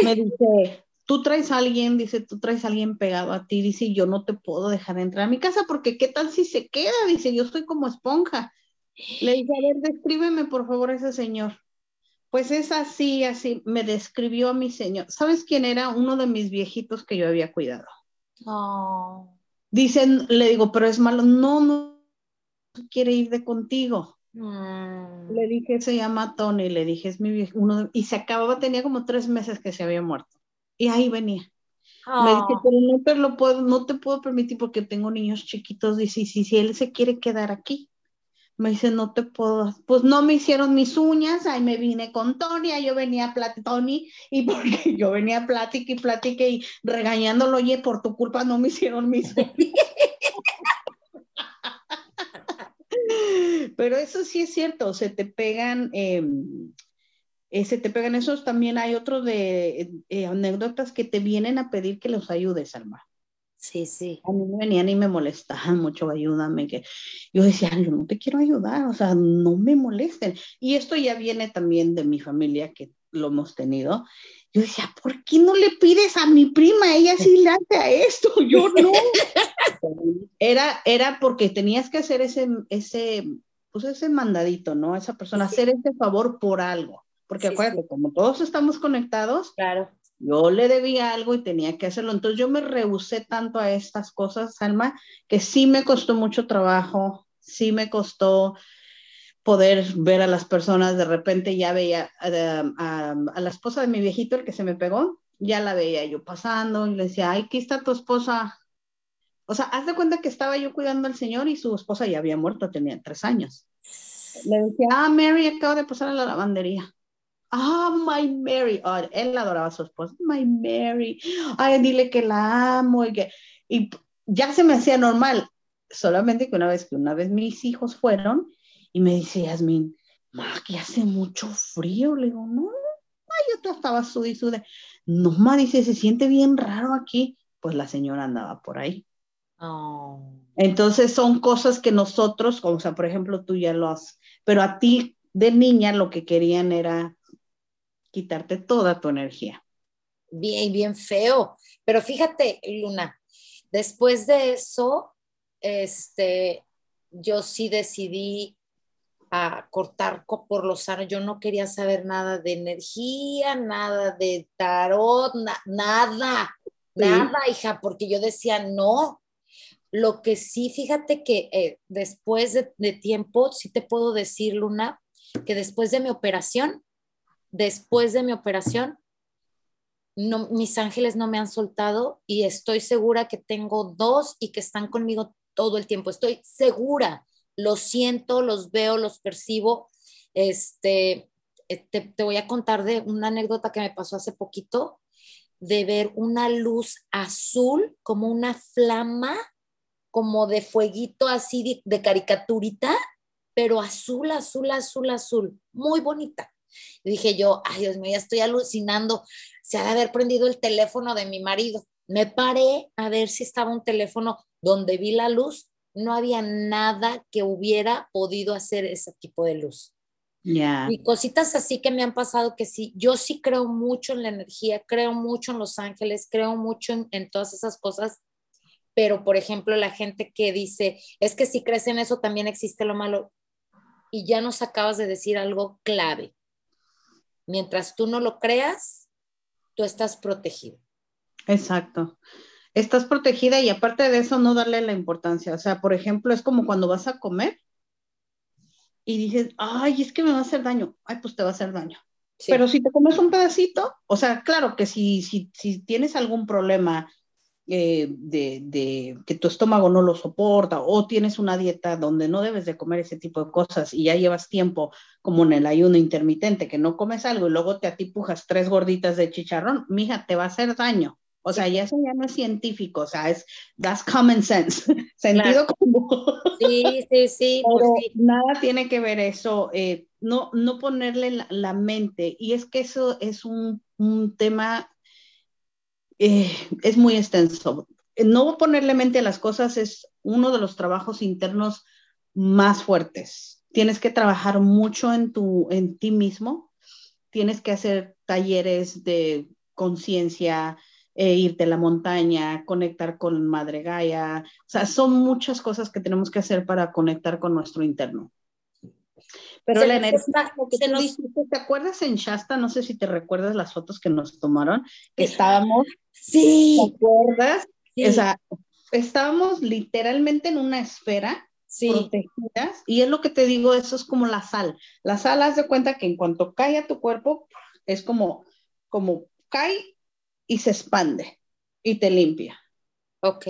C: me dice, tú traes a alguien, dice, tú traes a alguien pegado a ti, dice, yo no te puedo dejar entrar a mi casa porque qué tal si se queda, dice, yo soy como esponja. Le dije, a ver, descríbeme por favor a ese señor. Pues es así, así, me describió a mi señor. ¿Sabes quién era? Uno de mis viejitos que yo había cuidado. Oh. Dicen, le digo, pero es malo. No, no quiere ir de contigo. Mm. Le dije, se llama Tony, le dije, es mi viejo, uno y se acababa, tenía como tres meses que se había muerto. Y ahí venía. Me dice, ah. pero no te lo puedo, no te puedo permitir porque tengo niños chiquitos. Dice, si, si él se quiere quedar aquí, me dice, no te puedo, pues no me hicieron mis uñas, ahí me vine con Tony, yo venía a Tony, y porque yo venía a platicar y platicar y regañándolo, oye, por tu culpa no me hicieron mis uñas. Pero eso sí es cierto, se te pegan, em, eh, se te pegan esos. También hay otros de eh, anécdotas que te vienen a pedir que los ayudes, Alma.
B: Sí, sí.
C: A mí me venían y me molestaban mucho, ayúdame, que yo decía, yo no te quiero ayudar, o sea, no me molesten. Y esto ya viene también de mi familia, que lo hemos tenido. Yo decía, ¿por qué no le pides a mi prima? Ella sí le hace a esto, yo no. era, era porque tenías que hacer ese, ese, pues ese mandadito, ¿no? Esa persona, hacer ese favor por algo. Porque acuérdate, como todos estamos conectados,
B: claro.
C: yo le debía algo y tenía que hacerlo. Entonces yo me rehusé tanto a estas cosas, Alma, que sí me costó mucho trabajo, sí me costó poder ver a las personas, de repente ya veía eh, a, a, la esposa de mi viejito, el que se me pegó, ya la veía yo pasando y le decía, ay, aquí está tu esposa. O sea, haz de cuenta que estaba yo cuidando al señor y su esposa ya había muerto, tenía tres años. Le decía, ah, Mary acaba de pasar a la lavandería. Ah, my Mary. Oh, él adoraba a su esposa. My Mary. Ay, dile que la amo y que... Y ya se me hacía normal. Solamente que una vez que una vez mis hijos fueron y me dice Yasmin, ma, que hace mucho frío. Le digo, no, ay, yo estaba sude y sude. No, ma, dice, se siente bien raro aquí. Pues la señora andaba por ahí. Oh. Entonces son cosas que nosotros, como o sea, por ejemplo, tú ya lo has, pero a ti de niña lo que querían era quitarte toda tu energía.
B: Bien, bien feo. Pero fíjate, Luna, después de eso, este, yo sí decidí a cortar por los sanos. Yo no quería saber nada de energía, nada de tarot, nada, nada, hija, porque yo decía, no. Lo que sí, fíjate que eh, después de, tiempo, sí te puedo decir, Luna, que después de mi operación, después de mi operación, no, mis ángeles no me han soltado y estoy segura que tengo dos y que están conmigo todo el tiempo. Estoy segura los siento, los veo, los percibo. Este, eh, te, te voy a contar de una anécdota que me pasó hace poquito de ver una luz azul como una flama, como de fueguito así de, caricaturita, pero azul, azul, azul, azul, muy bonita. Y dije yo, ay Dios mío, ya estoy alucinando, se ha de haber prendido el teléfono de mi marido. Me paré a ver si estaba un teléfono donde vi la luz, no había nada que hubiera podido hacer ese tipo de luz. Y cositas así que me han pasado que sí, yo sí creo mucho en la energía, creo mucho en los ángeles, creo mucho en, todas esas cosas, pero por ejemplo la gente que dice, es que si crees en eso también existe lo malo, y ya nos acabas de decir algo clave. Mientras tú no lo creas, tú estás protegido.
C: Exacto. Estás protegida y aparte de eso no darle la importancia. O sea, por ejemplo, es como cuando vas a comer y dices, ay, es que me va a hacer daño, ay, pues te va a hacer daño. Pero si te comes un pedacito, o sea, claro que si, si, si tienes algún problema eh, de, de, que tu estómago no lo soporta o tienes una dieta donde no debes de comer ese tipo de cosas y ya llevas tiempo como en el ayuno intermitente que no comes algo y luego te atipujas tres gorditas de chicharrón, mija, te va a hacer daño. O sea, ya eso ya no es científico, o sea, es that's common sense, sentido común.
B: Sí, sí, sí.
C: Pues nada tiene que ver eso, eh, no, no ponerle la, mente. Y es que eso es un, un tema, eh, es muy extenso. No ponerle mente a las cosas es uno de los trabajos internos más fuertes. Tienes que trabajar mucho en, tu, en ti mismo, tienes que hacer talleres de conciencia, e irte a la montaña, conectar con Madre Gaia. O sea, son muchas cosas que tenemos que hacer para conectar con nuestro interno. Pero la energía, ¿te acuerdas en Shasta? No sé si te recuerdas las fotos que nos tomaron, que estábamos,
B: sí.
C: ¿te acuerdas? O sea, estábamos literalmente en una esfera protegidas y es lo que te digo, eso es como la sal. La sal, haz de cuenta que en cuanto cae a tu cuerpo, es como, como cae y se expande y te limpia.
B: Ok.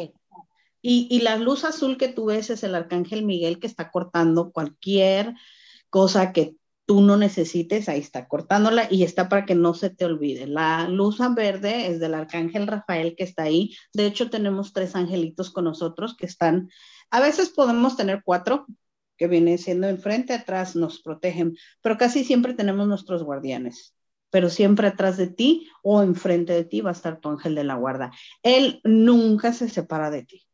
C: Y, y, la luz azul que tú ves es el arcángel Miguel que está cortando cualquier cosa que tú no necesites, ahí está cortándola y está para que no se te olvide. La luz verde es del arcángel Rafael que está ahí. De hecho, tenemos tres angelitos con nosotros que están, a veces podemos tener cuatro, que viene siendo enfrente, atrás, nos protegen, pero casi siempre tenemos nuestros guardianes pero siempre atrás de ti o enfrente de ti va a estar tu ángel de la guarda. Él nunca se separa de ti.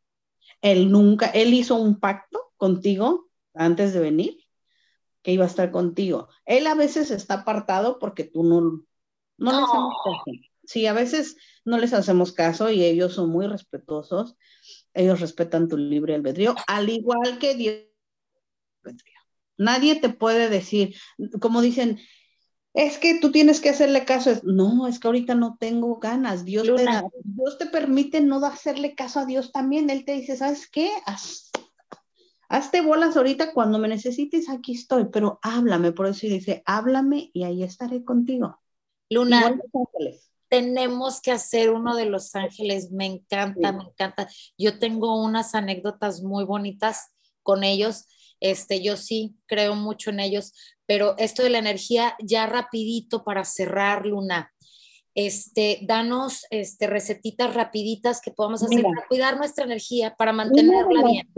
C: Él nunca, él hizo un pacto contigo antes de venir, que iba a estar contigo. Él a veces está apartado porque tú no, no, les hacemos caso. Sí, a veces no les hacemos caso y ellos son muy respetuosos. Ellos respetan tu libre albedrío, al igual que Dios. Nadie te puede decir, como dicen, es que tú tienes que hacerle caso. No, es que ahorita no tengo ganas. Dios te, Dios te permite no hacerle caso a Dios también. Él te dice, ¿sabes qué? Hazte bolas ahorita cuando me necesites, aquí estoy, pero háblame. Por eso dice, háblame y ahí estaré contigo.
B: Luna, tenemos que hacer uno de los ángeles. Me encanta, me encanta. Yo tengo unas anécdotas muy bonitas con ellos. Este, yo sí creo mucho en ellos, pero esto de la energía ya rapidito para cerrar, Luna. Este, danos este, recetitas rapiditas que podamos hacer para cuidar nuestra energía, para mantenerla bien.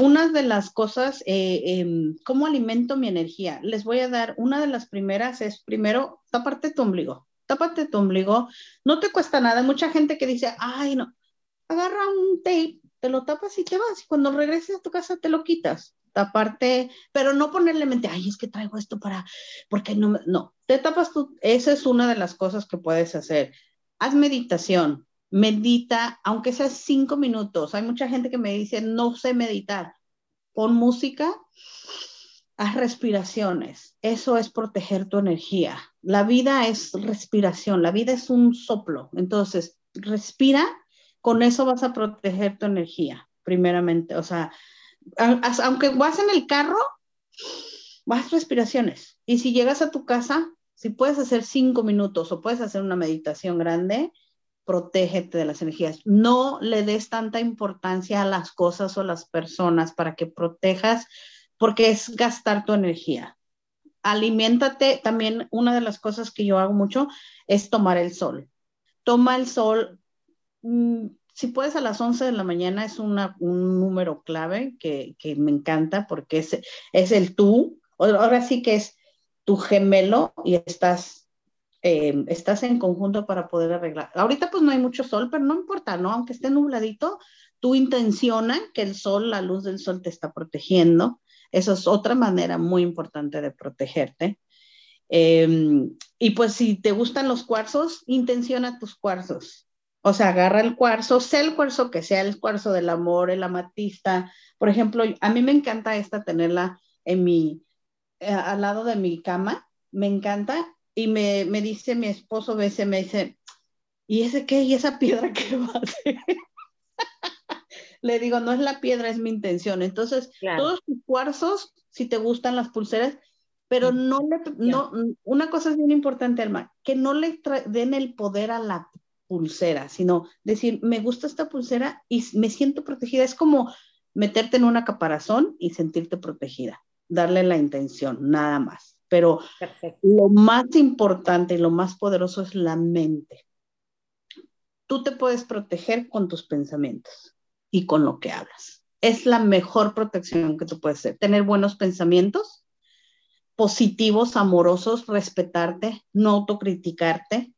C: Una, de las cosas, eh, em, ¿cómo alimento mi energía? Les voy a dar, una de las primeras es, primero, tápate tu ombligo, tápate tu ombligo, no te cuesta nada. Mucha gente que dice, ay, no, agarra un tape, te lo tapas y te vas, y cuando regreses a tu casa te lo quitas taparte, pero no ponerle mente, ay, es que traigo esto para, porque no, no, te tapas tú, esa es una de las cosas que puedes hacer. Haz meditación, medita, aunque sea cinco minutos. Hay mucha gente que me dice, no sé meditar. Pon música, haz respiraciones. Eso es proteger tu energía. La vida es respiración, la vida es un soplo. Entonces, respira, con eso vas a proteger tu energía, primeramente. O sea, aunque vas en el carro, vas respiraciones. Y si llegas a tu casa, si puedes hacer cinco minutos o puedes hacer una meditación grande, protégete de las energías. No le des tanta importancia a las cosas o las personas para que protejas porque es gastar tu energía. Aliméntate, también una de las cosas que yo hago mucho es tomar el sol. Toma el sol, mm, si puedes a las 11 de la mañana, es un número clave que, me encanta porque es, es el tú, ahora sí que es tu gemelo y estás, eh, estás en conjunto para poder arreglar. Ahorita pues no hay mucho sol, pero no importa, ¿no? Aunque esté nubladito, tú intenciona que el sol, la luz del sol te está protegiendo. Eso es otra manera muy importante de protegerte. Em, y pues si te gustan los cuarzos, intenciona tus cuarzos. O sea, agarra el cuarzo, sea el cuarzo que sea el cuarzo del amor, el amatista. Por ejemplo, a mí me encanta esta tenerla en mi, al lado de mi cama, me encanta. Y me, me dice mi esposo, veces me dice, ¿y ese qué? ¿Y esa piedra qué va a hacer? Le digo, no es la piedra, es mi intención. Entonces, todos tus cuarzos, si te gustan las pulseras, pero no le, no, una cosa es bien importante, Alma, que no le den el poder a la pulsera, sino decir, me gusta esta pulsera y me siento protegida. Es como meterte en una caparazón y sentirte protegida, darle la intención, nada más. Pero lo más importante y lo más poderoso es la mente. Tú te puedes proteger con tus pensamientos y con lo que hablas. Es la mejor protección que tú puedes hacer. Tener buenos pensamientos, positivos, amorosos, respetarte, no autocriticarte,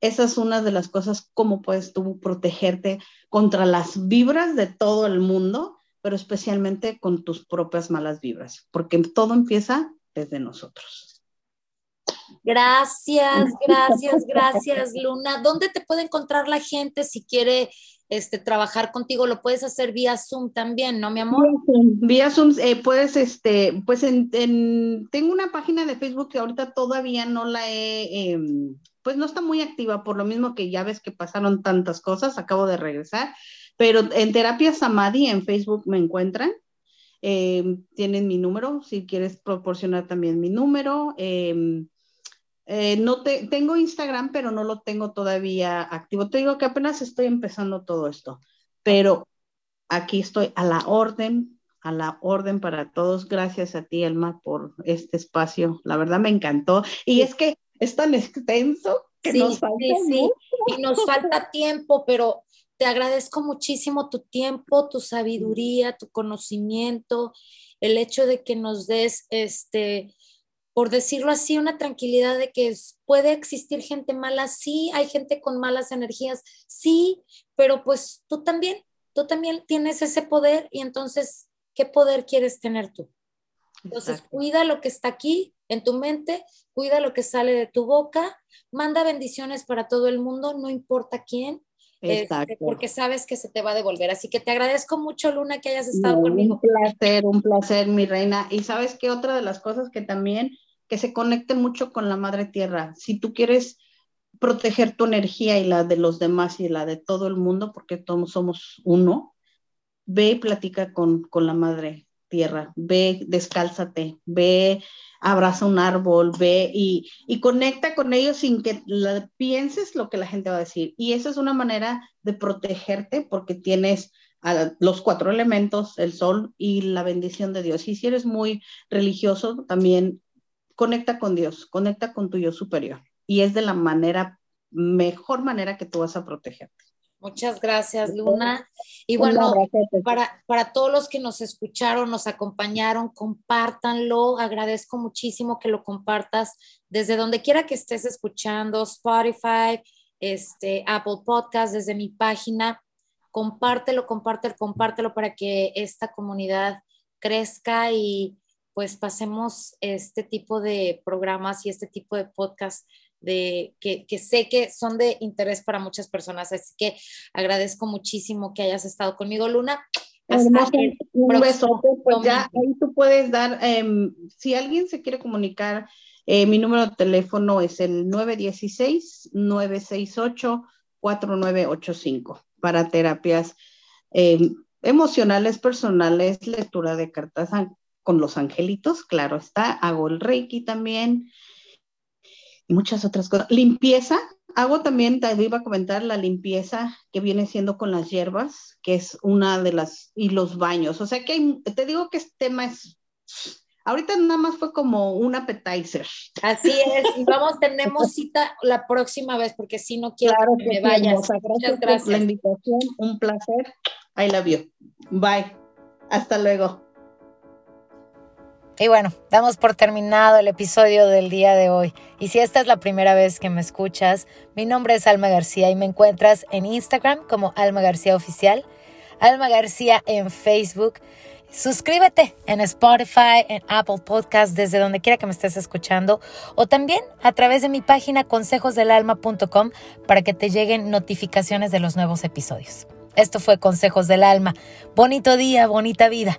C: esa es una de las cosas, cómo puedes tú protegerte contra las vibras de todo el mundo, pero especialmente con tus propias malas vibras, porque todo empieza desde nosotros.
B: Gracias, gracias, gracias, Luna. ¿Dónde te puede encontrar la gente si quiere este, trabajar contigo? Lo puedes hacer vía Zoom también, ¿no, mi amor?
C: Vía Zoom, eh, puedes, este, pues en, tengo una página de Facebook que ahorita todavía no la he, em, pues no está muy activa, por lo mismo que ya ves que pasaron tantas cosas, acabo de regresar, pero en Terapia Samadhi en Facebook me encuentran. Eh, tienen mi número, si quieres proporcionar también mi número. Eh, eh, no te, tengo Instagram, pero no lo tengo todavía activo. Te digo que apenas estoy empezando todo esto, pero aquí estoy a la orden, a la orden para todos. Gracias a ti, Elma, por este espacio. La verdad me encantó. Y es que es tan extenso que nos falta sí,
B: Y nos falta tiempo, pero te agradezco muchísimo tu tiempo, tu sabiduría, tu conocimiento, el hecho de que nos des, este, por decirlo así, una tranquilidad de que puede existir gente mala, sí, hay gente con malas energías, sí, pero pues tú también, tú también tienes ese poder y entonces, ¿qué poder quieres tener tú? Entonces, cuida lo que está aquí en tu mente, cuida lo que sale de tu boca, manda bendiciones para todo el mundo, no importa quién, este, porque sabes que se te va a devolver. Así que te agradezco mucho, Luna, que hayas estado conmigo.
C: Un placer, un placer, mi reina. Y sabes que otra de las cosas que también, que se conecte mucho con la Madre Tierra. Si tú quieres proteger tu energía y la de los demás y la de todo el mundo, porque todos somos uno, ve y platica con, con la Madre tierra, ve, descálzate, ve, abraza un árbol, ve y, conecta con ellos sin que pienses lo que la gente va a decir. Y esa es una manera de protegerte porque tienes los cuatro elementos, el sol y la bendición de Dios. Y si eres muy religioso, también conecta con Dios, conecta con tu yo superior. Y es de la manera, mejor manera que tú vas a protegerte.
B: Muchas gracias, Luna. Y bueno, para, para todos los que nos escucharon, nos acompañaron, compártanlo. Agradezco muchísimo que lo compartas desde donde quiera que estés escuchando, Spotify, este, Apple Podcast, desde mi página. Compártelo, compártelo, compártelo para que esta comunidad crezca y pues pasemos este tipo de programas y este tipo de podcast de, que, sé que son de interés para muchas personas. Así que agradezco muchísimo que hayas estado conmigo, Luna.
C: un beso, pues ya ahí tú puedes dar, em, si alguien se quiere comunicar, eh, mi número de teléfono es el 916-968-4985 para terapias em, emocionales, personales, lectura de cartas con los angelitos, claro está, hago el reiki también, muchas otras cosas. Limpieza, hago también, te iba a comentar la limpieza que viene siendo con las hierbas, que es una de las, y los baños. O sea que te digo que este tema es Ahorita nada más fue como un appetizer.
D: Así es, y vamos, tenemos cita la próxima vez, porque si no quiero que, me vayas.
C: Gracias, gracias por la invitación, un placer. I love you. Bye. Hasta luego.
B: Y bueno, damos por terminado el episodio del día de hoy. Y si esta es la primera vez que me escuchas, mi nombre es Alma García y me encuentras en Instagram como Alma García Oficial, Alma García en Facebook Suscríbete en Spotify, en Apple Podcast, desde donde quiera que me estés escuchando, o también a través de mi página consejosdelalma.com para que te lleguen notificaciones de los nuevos episodios. Esto fue Consejos del Alma. Bonito día, bonita vida.